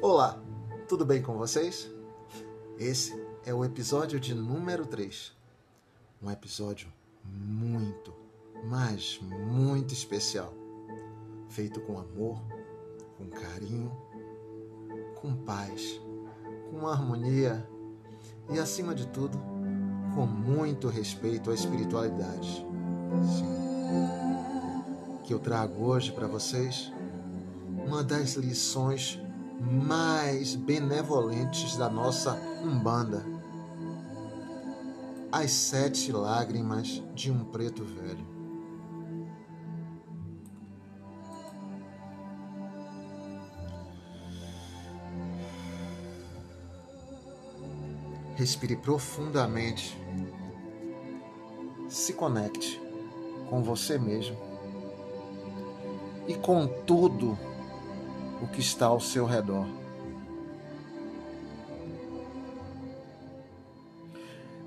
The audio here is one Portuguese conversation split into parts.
Olá, tudo bem com vocês? Esse é o episódio de número 3. Um episódio muito, mas muito especial. Feito com amor, com carinho, com paz, com harmonia e, acima de tudo, com muito respeito à espiritualidade. Sim. Que eu trago hoje para vocês uma das lições mais benevolentes da nossa Umbanda. As sete lágrimas de um preto velho. Respire profundamente. Se conecte com você mesmo e com tudo o que está ao seu redor.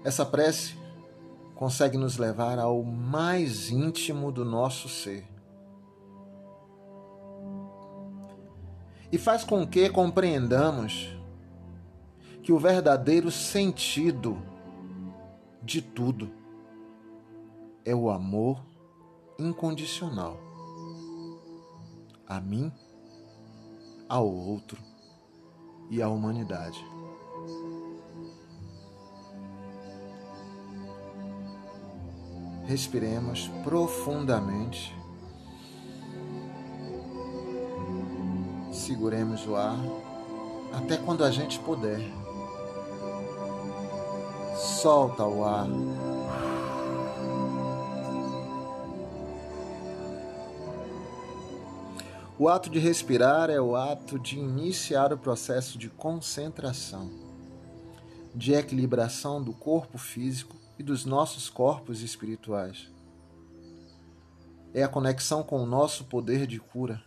Essa prece consegue nos levar ao mais íntimo do nosso ser. E faz com que compreendamos que o verdadeiro sentido de tudo é o amor incondicional a mim ao outro e à humanidade. Respiremos profundamente. Seguremos o ar até quando a gente puder. Solta o ar. O ato de respirar é o ato de iniciar o processo de concentração, de equilibração do corpo físico e dos nossos corpos espirituais. É a conexão com o nosso poder de cura,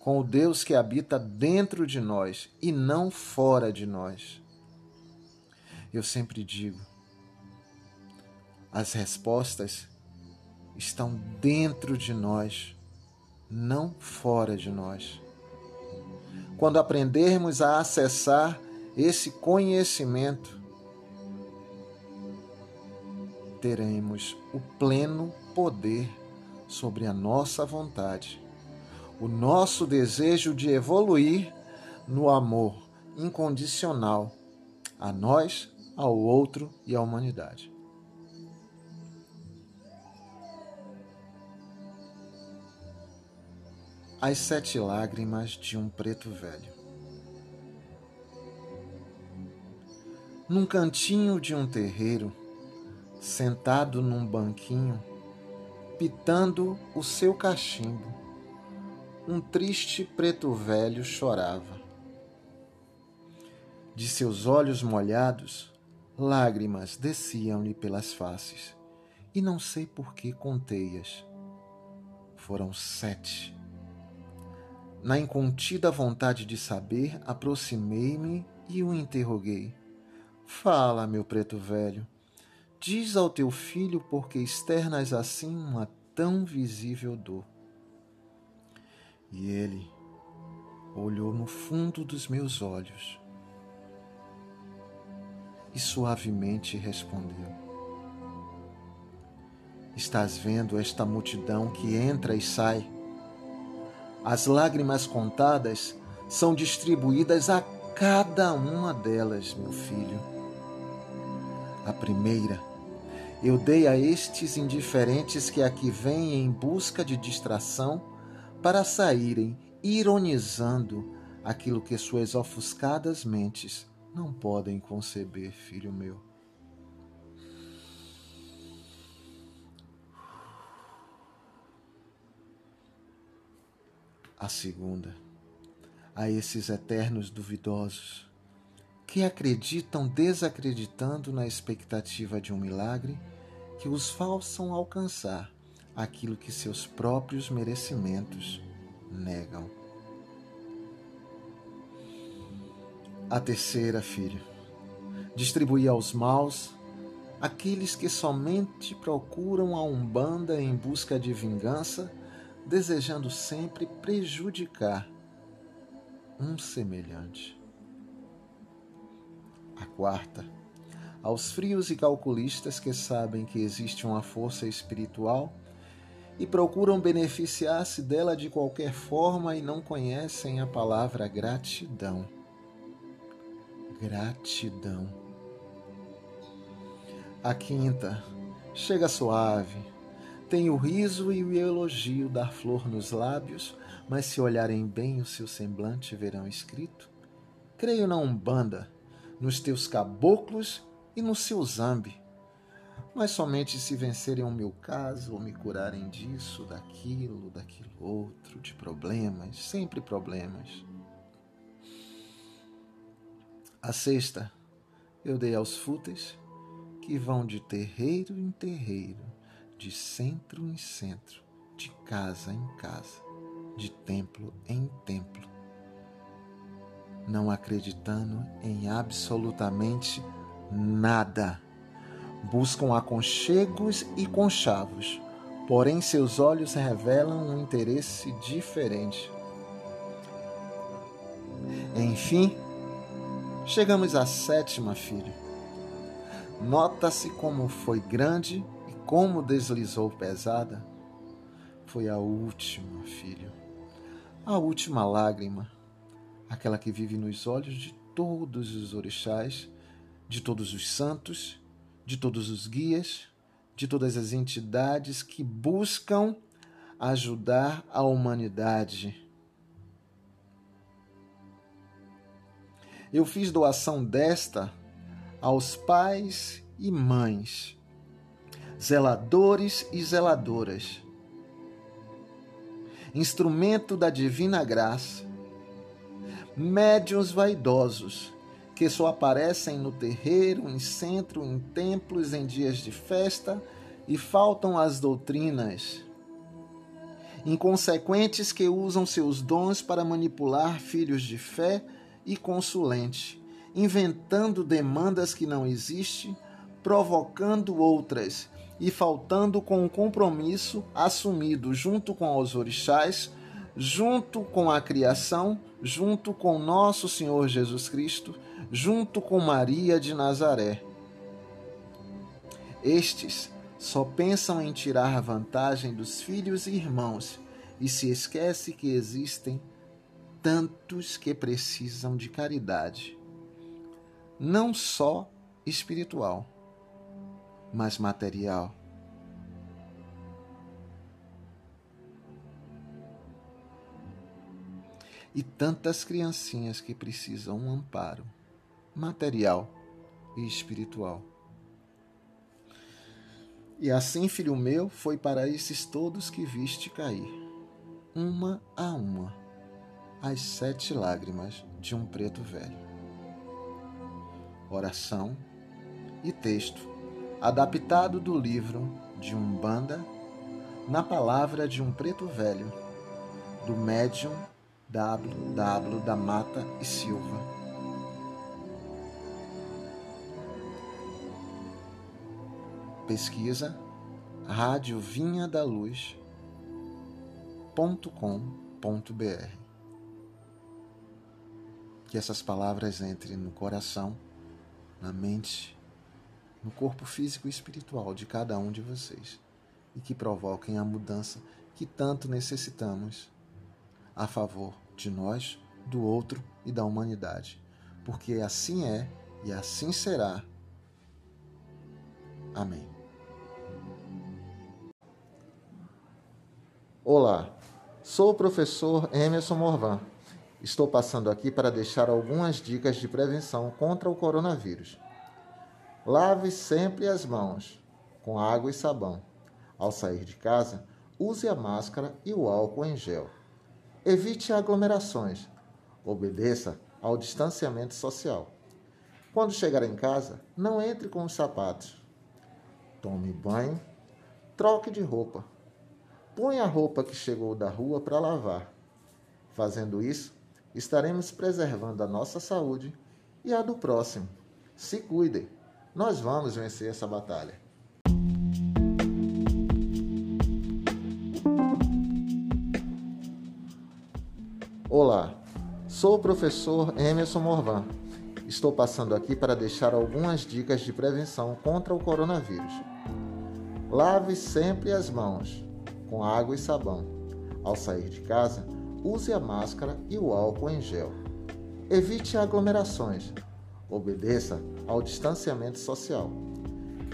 com o Deus que habita dentro de nós e não fora de nós. Eu sempre digo, as respostas estão dentro de nós não fora de nós. Quando aprendermos a acessar esse conhecimento, teremos o pleno poder sobre a nossa vontade, o nosso desejo de evoluir no amor incondicional a nós, ao outro e à humanidade. As Sete Lágrimas de um Preto Velho. Num cantinho de um terreiro, sentado num banquinho, pitando o seu cachimbo, um triste preto velho chorava. De seus olhos molhados, lágrimas desciam-lhe pelas faces, e não sei por que contei-as. Foram sete na incontida vontade de saber, aproximei-me e o interroguei. Fala, meu preto velho, diz ao teu filho por que externas assim uma tão visível dor. E ele olhou no fundo dos meus olhos e suavemente respondeu: Estás vendo esta multidão que entra e sai? As lágrimas contadas são distribuídas a cada uma delas, meu filho. A primeira, eu dei a estes indiferentes que aqui vêm em busca de distração para saírem ironizando aquilo que suas ofuscadas mentes não podem conceber, filho meu. A segunda, a esses eternos duvidosos que acreditam desacreditando na expectativa de um milagre que os façam alcançar aquilo que seus próprios merecimentos negam. A terceira, filho, distribuir aos maus aqueles que somente procuram a Umbanda em busca de vingança desejando sempre prejudicar. um semelhante. A quarta, aos frios e calculistas que sabem que existe uma força espiritual e procuram beneficiar-se dela de qualquer forma e não conhecem a palavra gratidão. Gratidão. A quinta, chega suave, tem o riso e o elogio da flor nos lábios, mas se olharem bem o seu semblante verão escrito: Creio na Umbanda, nos teus caboclos e no seu zambe mas somente se vencerem o meu caso ou me curarem disso, daquilo, daquilo outro, de problemas, sempre problemas. A sexta eu dei aos fúteis que vão de terreiro em terreiro, de centro em centro, de casa em casa, de templo em templo, não acreditando em absolutamente nada buscam aconchegos e conchavos, porém seus olhos revelam um interesse diferente. Enfim, chegamos à sétima, filho. Nota-se como foi grande como deslizou pesada. Foi a última, filho. A última lágrima, aquela que vive nos olhos de todos os orixás, de todos os santos de todos os guias, de todas as entidades que buscam ajudar a humanidade. Eu fiz doação desta aos pais e mães, zeladores e zeladoras, instrumento da divina graça, médiuns vaidosos, que só aparecem no terreiro, em centro, em templos, em dias de festa, e faltam as doutrinas. Inconsequentes que usam seus dons para manipular filhos de fé e consulente, inventando demandas que não existem, provocando outras e faltando com o compromisso assumido junto com os orixás, junto com a criação, junto com nosso Senhor Jesus Cristo, junto com Maria de Nazaré. Estes só pensam em tirar vantagem dos filhos e irmãos e se esquece que existem tantos que precisam de caridade, não só espiritual, mas material. E tantas criancinhas que precisam um amparo material e espiritual. E assim, filho meu, foi para esses todos que viste cair, uma a uma, as sete lágrimas de um preto velho. Oração e texto adaptado do livro de Umbanda na palavra de um preto velho, do médium W. da Mata e Silva. Pesquisa Rádio Vinha da Luz.com.br. Que essas palavras entrem no coração, na mente, no corpo físico e espiritual de cada um de vocês e que provoquem a mudança que tanto necessitamos a favor de nós, do outro e da humanidade. Porque assim é e assim será. Amém. Olá, sou o professor Emerson Morvan. Estou passando aqui para deixar algumas dicas de prevenção contra o coronavírus. Lave sempre as mãos com água e sabão. Ao sair de casa, use a máscara e o álcool em gel. Evite aglomerações. Obedeça ao distanciamento social. Quando chegar em casa, não entre com os sapatos. Tome banho, troque de roupa Põe a roupa que chegou da rua para lavar. Fazendo isso, estaremos preservando a nossa saúde e a do próximo. Se cuidem, nós vamos vencer essa batalha. Olá, Sou o professor Emerson Morvan. Estou passando aqui para deixar algumas dicas de prevenção contra o coronavírus. Lave sempre as mãos com água e sabão. Ao sair de casa, use a máscara e o álcool em gel. Evite aglomerações. Obedeça ao distanciamento social.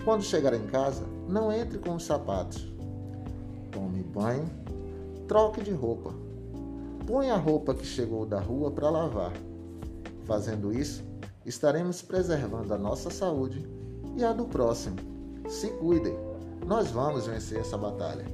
Quando chegar em casa, não entre com os sapatos. Tome banho, troque de roupa. Põe a roupa que chegou da rua para lavar. Fazendo isso, estaremos preservando a nossa saúde e a do próximo. Se cuidem, nós vamos vencer essa batalha.